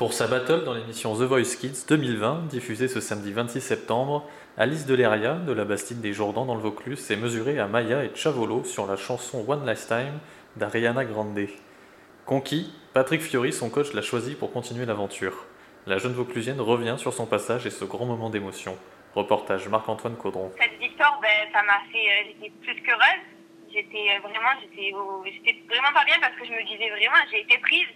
Pour sa battle dans l'émission The Voice Kids 2020, diffusée ce samedi 26 septembre, Alice Deleria, de la Bastide des Jourdans dans le Vaucluse, s'est mesurée à Maya et Chavolo sur la chanson One Last Time d'Ariana Grande. Conquis, Patrick Fiori, son coach, l'a choisi pour continuer l'aventure. La jeune Vauclusienne revient sur son passage et ce grand moment d'émotion. Reportage Marc-Antoine Caudron. Cette victoire, ben, ça m'a fait. euh, j'étais plus qu'heureuse. Euh, au- j'étais vraiment pas bien parce que je me disais vraiment, j'ai été prise.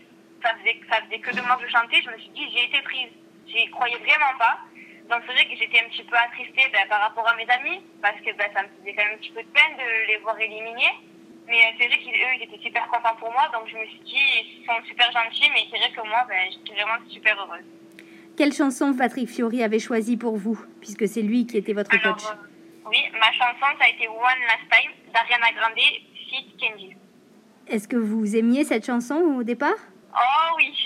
Ça faisait, ça faisait que deux mois que je chantais, je me suis dit, j'ai été prise. J'y croyais vraiment pas. Donc c'est vrai que j'étais un petit peu attristée ben, par rapport à mes amis parce que ben, ça me faisait quand même un petit peu de peine de les voir éliminés. Mais euh, c'est vrai qu'eux, ils étaient super contents pour moi, donc je me suis dit, ils sont super gentils, mais c'est vrai que moi, ben, j'étais vraiment super heureuse. Quelle chanson Patrick Fiori avait choisi pour vous, puisque c'est lui qui était votre Alors, coach euh, oui, ma chanson, ça a été One Last Time d'Ariana Grande, feat Kenji. Est-ce que vous aimiez cette chanson au départ?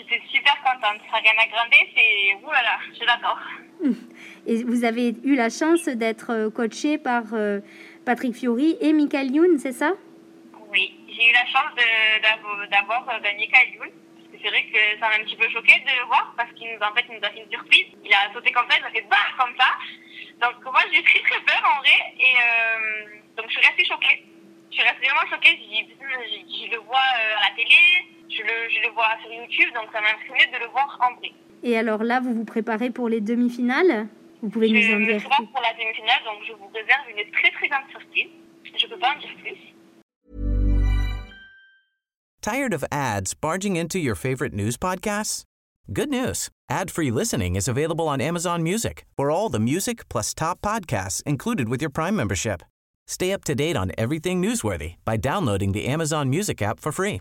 J'étais super contente. Ariana Grande, c'est... Ouh là là, je l'adore. Et vous avez eu la chance d'être euh, coaché par euh, Patrick Fiori et Michael Youn, c'est ça? Oui, j'ai eu la chance d'avoir euh, ben, Michael Youn. C'est vrai que ça m'a un petit peu choqué de le voir, parce qu'il nous, en fait, il nous a fait une surprise. Il a sauté comme ça, il a fait bah comme ça. Donc moi, j'ai très très peur en vrai. Et euh, donc je suis restée choquée. Je suis restée vraiment choquée. Sur YouTube, donc ça de le voir en vrai. Et alors là, vous vous préparez pour les demi-finales? Vous pouvez Je nous en dire plus pour la demi-finale, donc je vous réserve une très très grande surprise. Je peux pas en dire plus. Tired of ads barging into your favorite news podcasts? Good news. Ad-free listening is available on Amazon Music for all the music plus top podcasts included with your Prime membership. Stay up to date on everything newsworthy by downloading the Amazon Music app for free